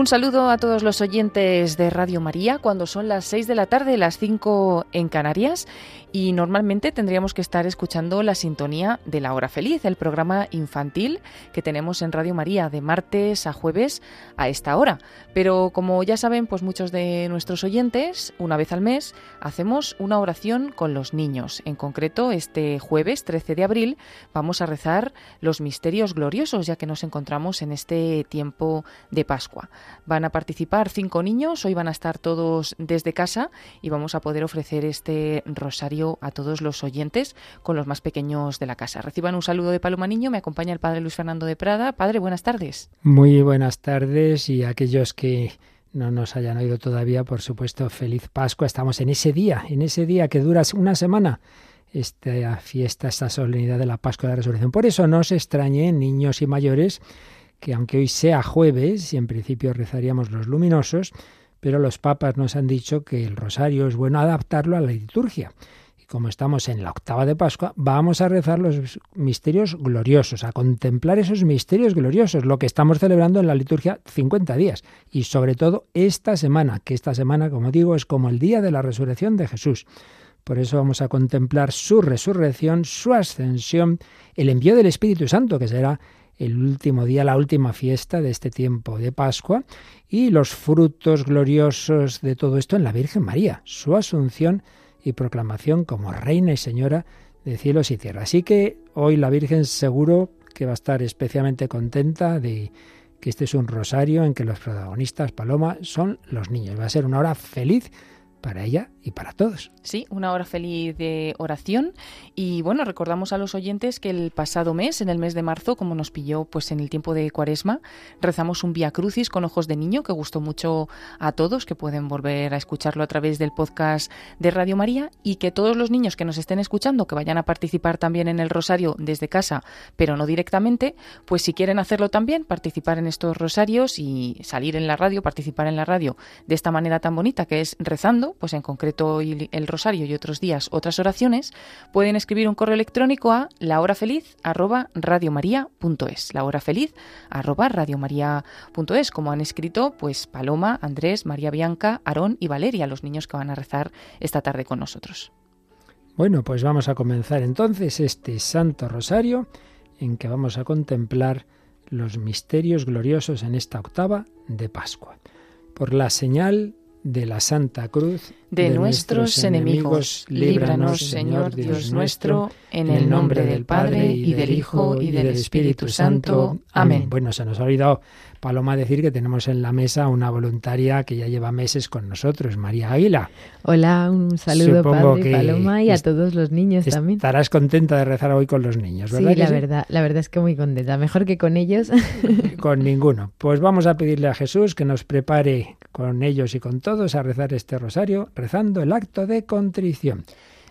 Un saludo a todos los oyentes de Radio María cuando son las 6 de la tarde, las 5 en Canarias y normalmente tendríamos que estar escuchando la sintonía de La Hora Feliz, el programa infantil que tenemos en Radio María de martes a jueves a esta hora. Pero como ya saben, pues muchos de nuestros oyentes, una vez al mes, hacemos una oración con los niños. En concreto, este jueves 13 de abril vamos a rezar los misterios gloriosos, ya que nos encontramos en este tiempo de Pascua. Van a participar cinco niños, hoy van a estar todos desde casa y vamos a poder ofrecer este rosario a todos los oyentes con los más pequeños de la casa. Reciban un saludo de Paloma Niño, me acompaña el padre Luis Fernando de Prada. Padre, buenas tardes. Muy buenas tardes y aquellos que no nos hayan oído todavía, por supuesto, feliz Pascua. Estamos en ese día, en ese día que dura una semana esta fiesta, esta solemnidad de la Pascua de la Resurrección. Por eso no se extrañen, niños y mayores, que aunque hoy sea jueves y en principio rezaríamos los luminosos, pero los papas nos han dicho que el rosario es bueno adaptarlo a la liturgia como estamos en la octava de Pascua, vamos a rezar los misterios gloriosos, a contemplar esos misterios gloriosos, lo que estamos celebrando en la liturgia 50 días. Y sobre todo esta semana, que esta semana, como digo, es como el día de la resurrección de Jesús. Por eso vamos a contemplar su resurrección, su ascensión, el envío del Espíritu Santo, que será el último día, la última fiesta de este tiempo de Pascua, y los frutos gloriosos de todo esto en la Virgen María, su asunción y proclamación como reina y señora de cielos y tierra. Así que hoy la Virgen seguro que va a estar especialmente contenta de que este es un rosario en que los protagonistas, Paloma, son los niños. Va a ser una hora feliz para ella y para todos. Sí, una hora feliz de oración y bueno, recordamos a los oyentes que el pasado mes, en el mes de marzo, como nos pilló pues en el tiempo de Cuaresma, rezamos un Vía Crucis con ojos de niño que gustó mucho a todos, que pueden volver a escucharlo a través del podcast de Radio María y que todos los niños que nos estén escuchando, que vayan a participar también en el rosario desde casa, pero no directamente, pues si quieren hacerlo también, participar en estos rosarios y salir en la radio, participar en la radio de esta manera tan bonita que es rezando, pues en concreto el rosario y otros días otras oraciones, pueden escribir un correo electrónico a lahorafeliz@radiomaria.es. lahorafeliz@radiomaria.es, como han escrito pues Paloma, Andrés, María Bianca, Aarón y Valeria, los niños que van a rezar esta tarde con nosotros. Bueno, pues vamos a comenzar entonces este Santo Rosario en que vamos a contemplar los misterios gloriosos en esta octava de Pascua. Por la señal de la Santa Cruz de, nuestros enemigos, líbranos, Señor Dios nuestro, en el nombre del Padre y del Hijo y del Espíritu Santo. Amén. Bueno, se nos ha olvidado, Paloma, decir que tenemos en la mesa una voluntaria que ya lleva meses con nosotros, María Águila. Hola, un saludo, Padre Paloma, y a todos los niños también. Estarás contenta de rezar hoy con los niños, ¿verdad? Sí, la verdad, la verdad es que muy contenta, mejor que con ellos. con ninguno. Pues vamos a pedirle a Jesús que nos prepare con ellos y con todos a rezar este rosario rezando el acto de contrición.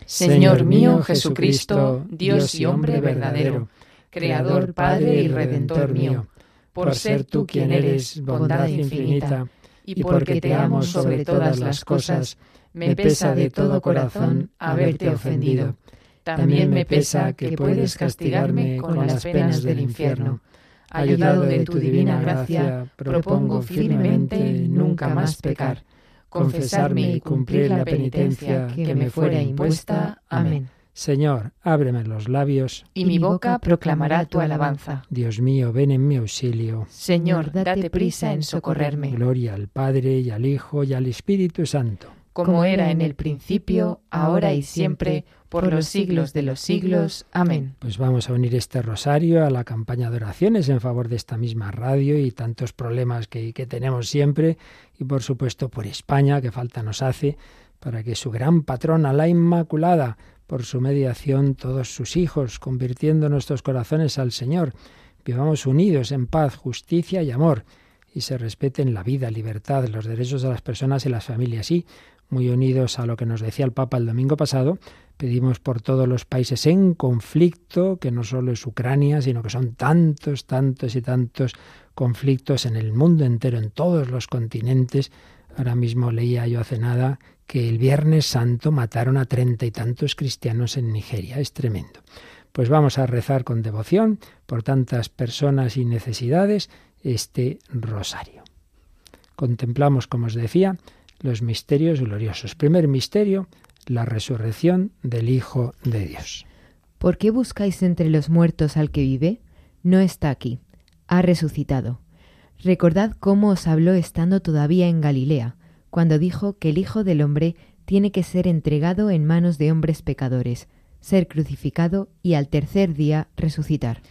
Señor mío Jesucristo, Dios y hombre verdadero, Creador, Padre y Redentor mío, por ser tú quien eres bondad infinita, y porque te amo sobre todas las cosas, me pesa de todo corazón haberte ofendido. También me pesa que puedes castigarme con las penas del infierno. Ayudado de tu divina gracia, propongo firmemente nunca más pecar confesarme y cumplir la penitencia que me fuera impuesta. Amén. Señor, ábreme los labios. Y mi boca proclamará tu alabanza. Dios mío, ven en mi auxilio. Señor, date prisa en socorrerme. Gloria al Padre y al Hijo y al Espíritu Santo. Como era en el principio, ahora y siempre, por los siglos de los siglos. Amén. Pues vamos a unir este rosario a la campaña de oraciones en favor de esta misma radio y tantos problemas que, que tenemos siempre y por supuesto por España, que falta nos hace, para que su gran patrona, la Inmaculada, por su mediación, todos sus hijos, convirtiendo nuestros corazones al Señor, vivamos unidos en paz, justicia y amor, y se respeten la vida, libertad, los derechos de las personas y las familias, y muy unidos a lo que nos decía el Papa el domingo pasado, pedimos por todos los países en conflicto, que no solo es Ucrania, sino que son tantos, tantos y tantos conflictos en el mundo entero, en todos los continentes. Ahora mismo leía yo hace nada que el Viernes Santo mataron a treinta y tantos cristianos en Nigeria. Es tremendo. Pues vamos a rezar con devoción por tantas personas y necesidades este rosario. contemplamos, como os decía, los misterios gloriosos. Primer misterio, la resurrección del Hijo de Dios. ¿Por qué buscáis entre los muertos al que vive? No está aquí, ha resucitado. Recordad cómo os habló estando todavía en Galilea, cuando dijo que el Hijo del Hombre tiene que ser entregado en manos de hombres pecadores, ser crucificado y al tercer día resucitar.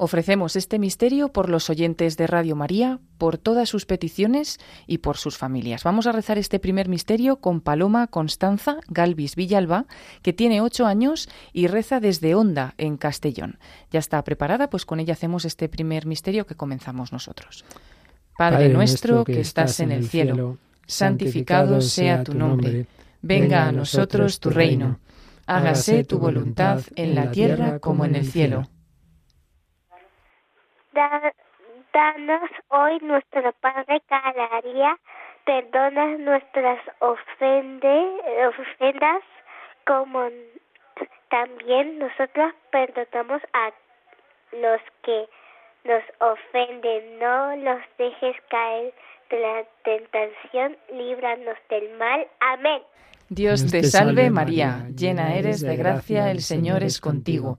Ofrecemos este misterio por los oyentes de Radio María, por todas sus peticiones y por sus familias. Vamos a rezar este primer misterio con Paloma Constanza Galvis Villalba, que tiene ocho años y reza desde Honda, en Castellón. Ya está preparada, pues con ella hacemos este primer misterio que comenzamos nosotros. Padre, nuestro que estás en el cielo, santificado sea tu nombre. Venga a nosotros tu reino. Hágase tu voluntad en la tierra como en el cielo. Danos hoy nuestro pan de cada día, perdona nuestras ofendas como también nosotros perdonamos a los que nos ofenden. No los dejes caer de la tentación, líbranos del mal. Amén. Dios te salve María, llena eres de gracia, el Señor es contigo.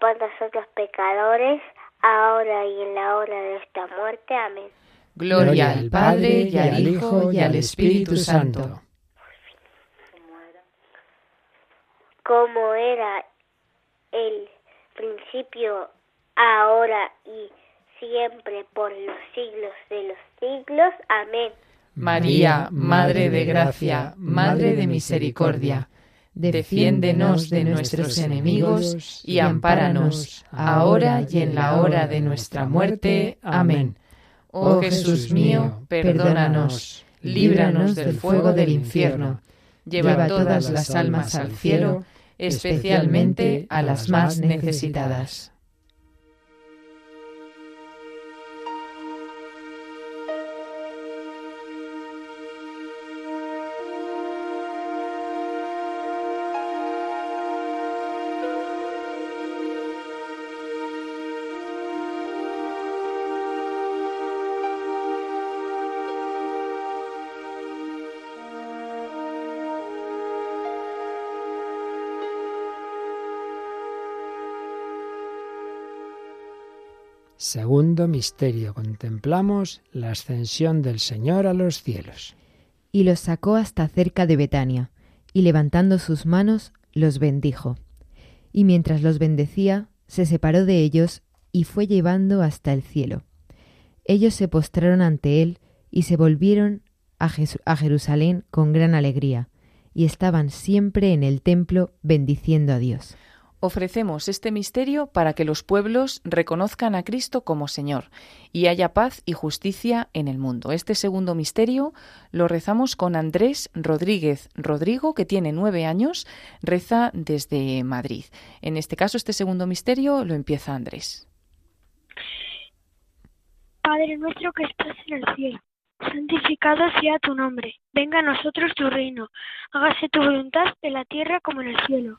por nosotros pecadores, ahora y en la hora de nuestra muerte. Amén. Gloria al Padre, y al Hijo, y al Espíritu Santo como era el principio, ahora y siempre, por los siglos de los siglos. Amén. María, Madre de Gracia, Madre de Misericordia, defiéndenos de nuestros enemigos y ampáranos, ahora y en la hora de nuestra muerte. Amén. Oh Jesús mío, perdónanos, líbranos del fuego del infierno, lleva todas las almas al cielo, especialmente a las más necesitadas. Segundo misterio. Contemplamos la ascensión del Señor a los cielos. Y los sacó hasta cerca de Betania, y levantando sus manos, los bendijo. Y mientras los bendecía, se separó de ellos y fue llevando hasta el cielo. Ellos se postraron ante él y se volvieron a, a Jerusalén con gran alegría, y estaban siempre en el templo bendiciendo a Dios ofrecemos este misterio para que los pueblos reconozcan a Cristo como Señor y haya paz y justicia en el mundo. Este segundo misterio lo rezamos con Andrés Rodríguez Rodrigo, que tiene nueve años, reza desde Madrid. En este caso, este segundo misterio lo empieza Andrés. Padre nuestro que estás en el cielo, santificado sea tu nombre, venga a nosotros tu reino, hágase tu voluntad en la tierra como en el cielo.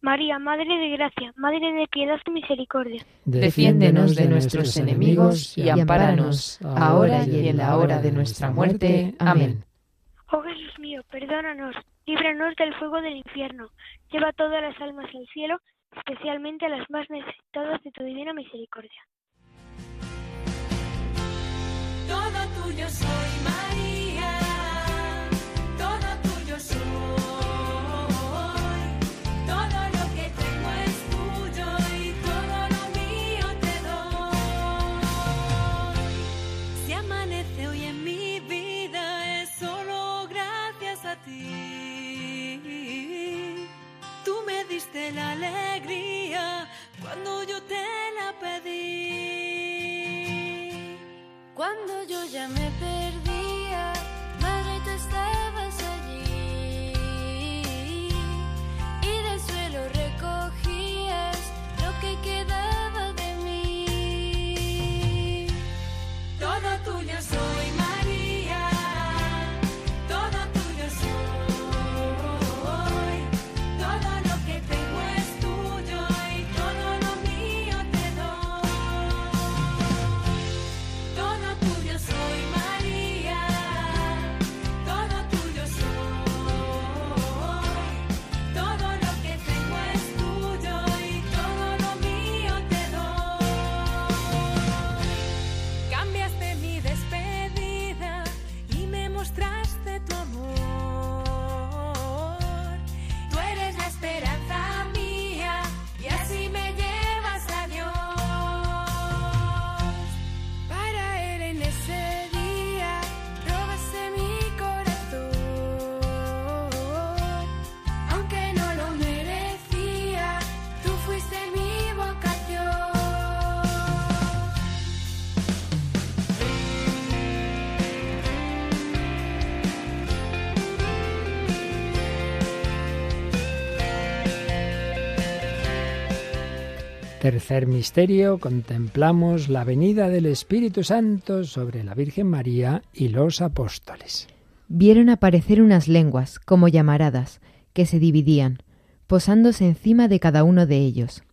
María, Madre de Gracia, Madre de Piedad y Misericordia. Defiéndenos de nuestros enemigos y ampáranos, ahora y en la hora de nuestra muerte. Amén. Oh Jesús mío, perdónanos, líbranos del fuego del infierno, lleva todas las almas al cielo especialmente a las más necesitadas de tu divina misericordia. Todo tuyo soy, la alegría cuando yo te la pedí. Cuando yo ya me perdía, Tercer misterio, contemplamos la venida del Espíritu Santo sobre la Virgen María y los apóstoles. Vieron aparecer unas lenguas, como llamaradas, que se dividían, posándose encima de cada uno de ellos.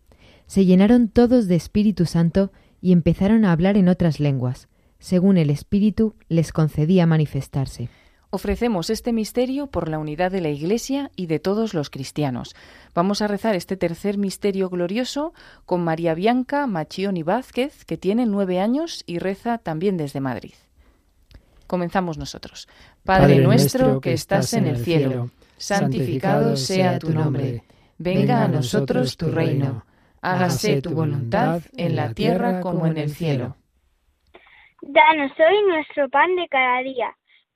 Se llenaron todos de Espíritu Santo y empezaron a hablar en otras lenguas, según el Espíritu les concedía manifestarse. Ofrecemos este misterio por la unidad de la Iglesia y de todos los cristianos. Vamos a rezar este tercer misterio glorioso con María Bianca Machioni Vázquez, que tiene nueve años y reza también desde Madrid. Comenzamos nosotros. Padre nuestro que estás en el cielo, santificado sea tu nombre. Venga a nosotros tu reino. Hágase tu voluntad en la tierra como en el cielo. Danos hoy nuestro pan de cada día.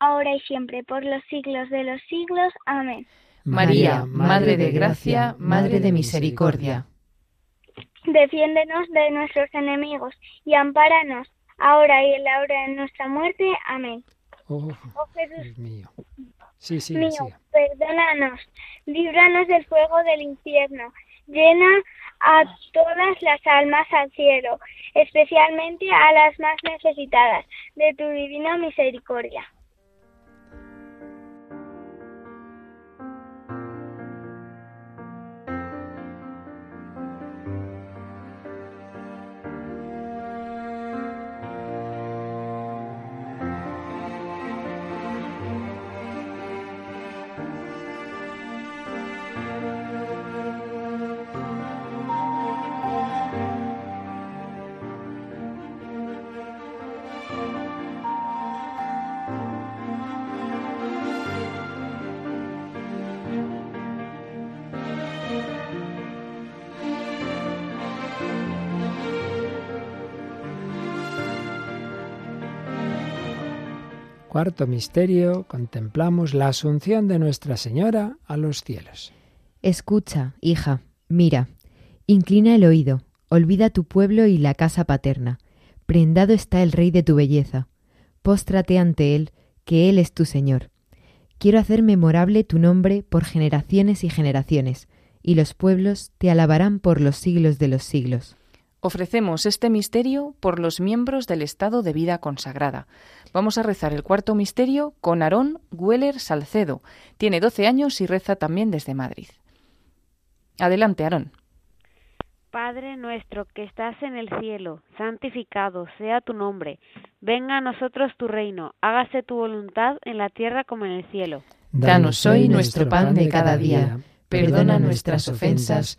ahora y siempre, por los siglos de los siglos. Amén. María, Madre de Gracia, Madre de Misericordia. Defiéndenos de nuestros enemigos y ampáranos, ahora y en la hora de nuestra muerte. Amén. Oh, Oh Jesús Dios mío. Sí, sí, mío, sí. perdónanos, líbranos del fuego del infierno, llena a todas las almas al cielo, especialmente a las más necesitadas de tu divina misericordia. Cuarto misterio, contemplamos la asunción de Nuestra Señora a los cielos. Escucha, hija, mira, inclina el oído, olvida tu pueblo y la casa paterna. Prendado está el Rey de tu belleza. Póstrate ante Él, que Él es tu Señor. Quiero hacer memorable tu nombre por generaciones y generaciones, y los pueblos te alabarán por los siglos de los siglos. Ofrecemos este misterio por los miembros del estado de vida consagrada. Vamos a rezar el cuarto misterio con Aarón Güeller Salcedo. Tiene 12 años y reza también desde Madrid. Adelante, Aarón. Padre nuestro que estás en el cielo, santificado sea tu nombre. Venga a nosotros tu reino, hágase tu voluntad en la tierra como en el cielo. Danos hoy nuestro pan de cada día. Perdona nuestras ofensas,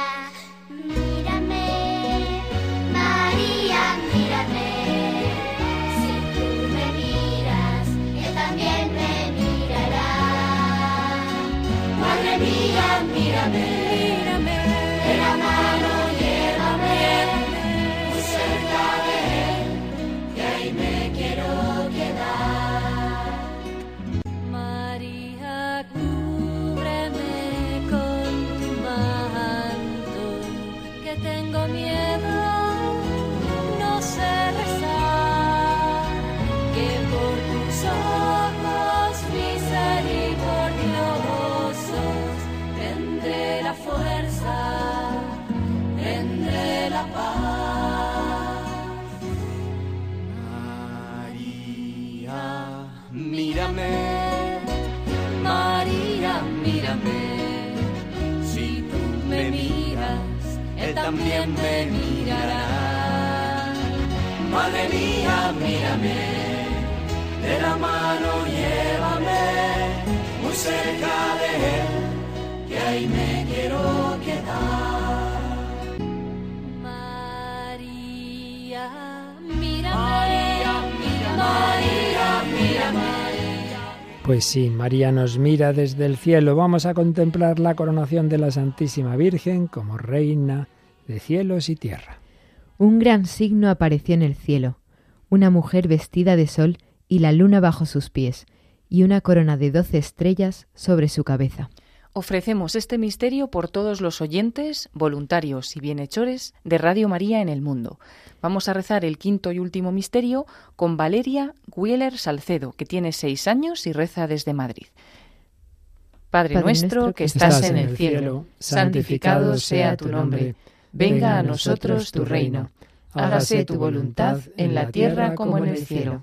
María, de la mano llévame muy cerca de Él, que ahí me quiero quedar. María, mírame. María, mírame. María, mírame. Pues sí, María nos mira desde el cielo. Vamos a contemplar la coronación de la Santísima Virgen como reina de cielos y tierra. Un gran signo apareció en el cielo, una mujer vestida de sol y la luna bajo sus pies, y una corona de doce estrellas sobre su cabeza. Ofrecemos este misterio por todos los oyentes, voluntarios y bienhechores de Radio María en el mundo. Vamos a rezar el quinto y último misterio con Valeria Wheeler Salcedo, que tiene seis años y reza desde Madrid. Padre, Padre nuestro nuestro que estás en el cielo, santificado sea tu nombre. Venga a nosotros tu reino. Hágase tu voluntad en la tierra como en el cielo.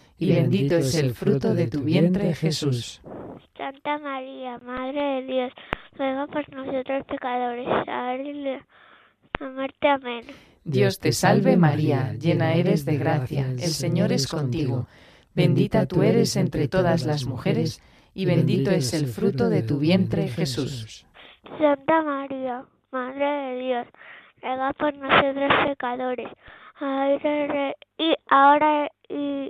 y bendito es el fruto de tu vientre Jesús. Santa María, Madre de Dios, ruega por nosotros pecadores, ahora y la la muerte. Amén. Dios te salve María, llena eres de gracia, el Señor es contigo. Bendita tú eres entre todas las mujeres, y bendito es el fruto de tu vientre Jesús. Santa María, Madre de Dios, ruega por nosotros pecadores, ahora y ahora y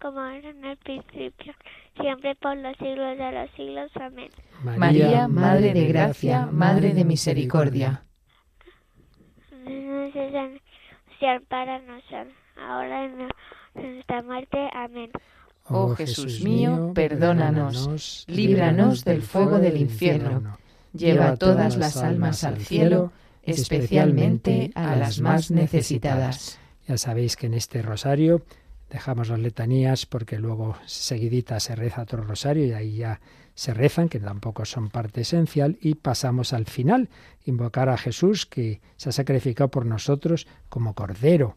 Como era en el principio, siempre por los siglos de los siglos. Amén. María, Madre de Gracia, Madre de Misericordia. Para nosotros, ahora en nuestra muerte. Amén. Oh Jesús mío, perdónanos, líbranos del fuego del infierno, lleva todas las almas al cielo, especialmente a las más necesitadas. Ya sabéis que en este rosario dejamos las letanías porque luego seguidita se reza otro rosario y ahí ya se rezan, que tampoco son parte esencial, y pasamos al final, invocar a Jesús que se ha sacrificado por nosotros como Cordero.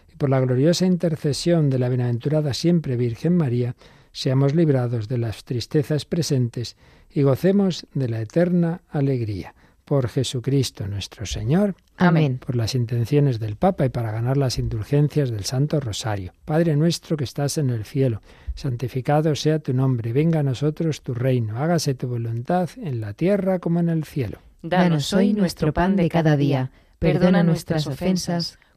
y por la gloriosa intercesión de la bienaventurada siempre Virgen María, seamos librados de las tristezas presentes y gocemos de la eterna alegría. Por Jesucristo nuestro Señor. Amén. Por las intenciones del Papa y para ganar las indulgencias del Santo Rosario. Padre nuestro que estás en el cielo, santificado sea tu nombre, venga a nosotros tu reino, hágase tu voluntad en la tierra como en el cielo. Danos hoy nuestro pan de cada día, perdona nuestras ofensas,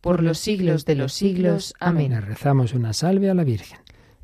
por los siglos de los siglos. Amén. Le rezamos una salve a la Virgen.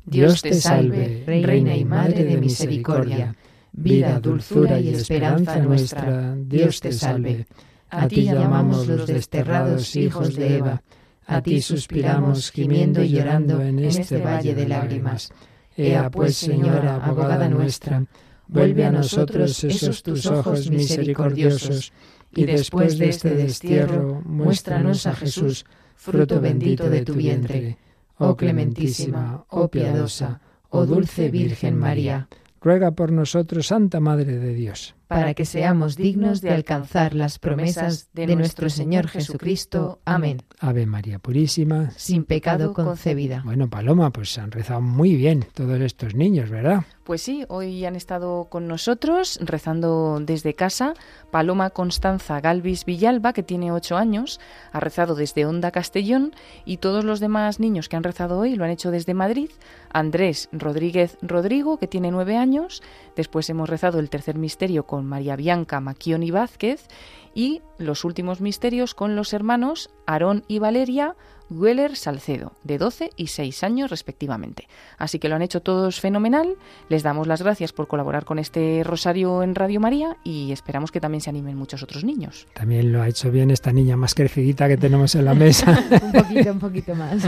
Dios te salve, Reina y Madre de misericordia, vida, dulzura y esperanza nuestra. Dios te salve. A ti llamamos los desterrados hijos de Eva. A ti suspiramos, gimiendo y llorando en este valle de lágrimas. Ea pues, Señora, abogada nuestra, vuelve a nosotros esos tus ojos misericordiosos, y después de este destierro, muéstranos a Jesús, fruto bendito de tu vientre. Oh clementísima, oh piadosa, oh dulce Virgen María, Ruega por nosotros, Santa Madre de Dios. Para que seamos dignos de alcanzar las promesas de nuestro Señor Jesucristo. Amén. Ave María Purísima. Sin pecado concebida. Bueno, Paloma, pues han rezado muy bien todos estos niños, ¿verdad? Pues sí, hoy han estado con nosotros rezando desde casa. Paloma Constanza Galvis Villalba, que tiene ocho años, ha rezado desde Onda Castellón y todos los demás niños que han rezado hoy lo han hecho desde Madrid. Andrés Rodríguez Rodrigo, que tiene nueve años. Después hemos rezado el tercer misterio con María Bianca Macchioni Vázquez y los últimos misterios con los hermanos Aarón y Valeria Güeller Salcedo, de 12 y 6 años respectivamente. Así que lo han hecho todos fenomenal. Les damos las gracias por colaborar con este rosario en Radio María y esperamos que también se animen muchos otros niños. También lo ha hecho bien esta niña más crecidita que tenemos en la mesa, un poquito, un poquito más.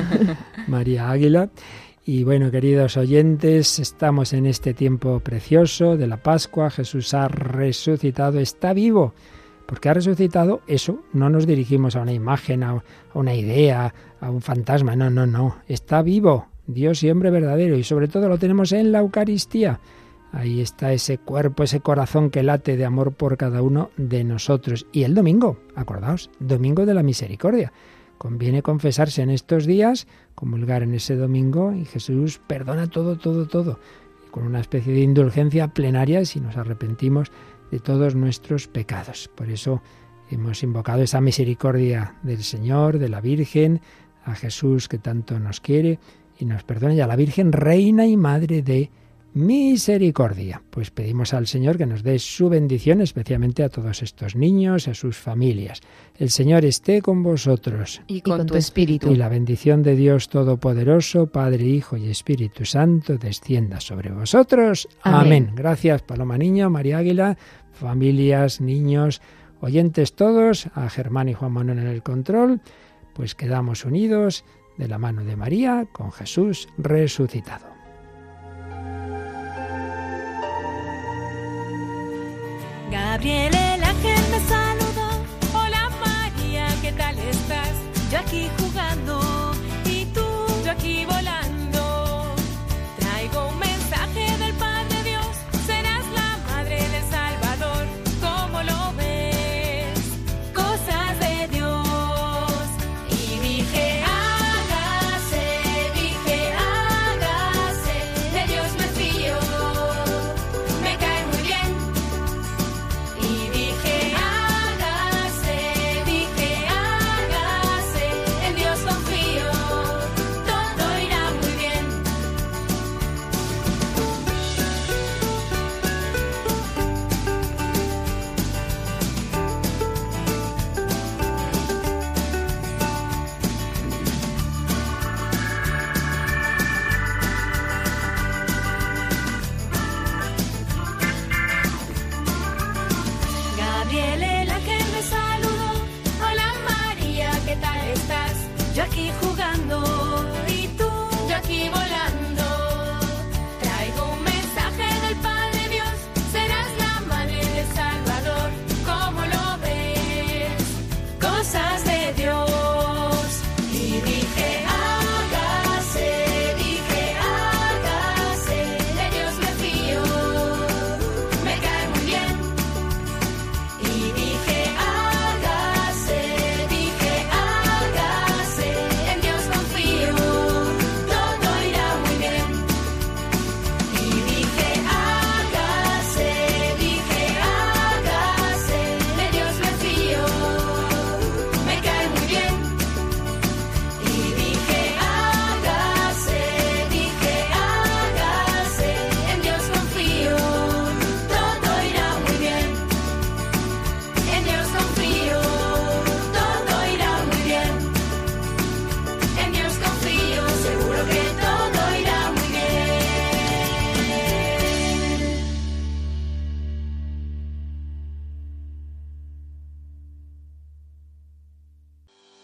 María Águila. Y bueno, queridos oyentes, estamos en este tiempo precioso de la Pascua. Jesús ha resucitado, está vivo. Porque ha resucitado, eso, no nos dirigimos a una imagen, a una idea, a un fantasma. No, no, no. Está vivo. Dios y hombre verdadero. Y sobre todo lo tenemos en la Eucaristía. Ahí está ese cuerpo, ese corazón que late de amor por cada uno de nosotros. Y el domingo, acordaos, domingo de la misericordia. Conviene confesarse en estos días, comulgar en ese domingo y Jesús perdona todo, todo, todo. Con una especie de indulgencia plenaria si nos arrepentimos de todos nuestros pecados. Por eso hemos invocado esa misericordia del Señor, de la Virgen, a Jesús que tanto nos quiere y nos perdona, y a la Virgen, Reina y Madre de misericordia. Pues pedimos al Señor que nos dé su bendición, especialmente a todos estos niños, a sus familias. El Señor esté con vosotros. Y con, tu espíritu. Y la bendición de Dios Todopoderoso, Padre, Hijo y Espíritu Santo, descienda sobre vosotros. Amén. Amén. Gracias, Paloma Niño, María Águila, familias, niños, oyentes todos, a Germán y Juan Manuel en el control. Pues quedamos unidos de la mano de María con Jesús resucitado. Gabriel, el ángel me saludó. Hola María, ¿qué tal estás? Yo aquí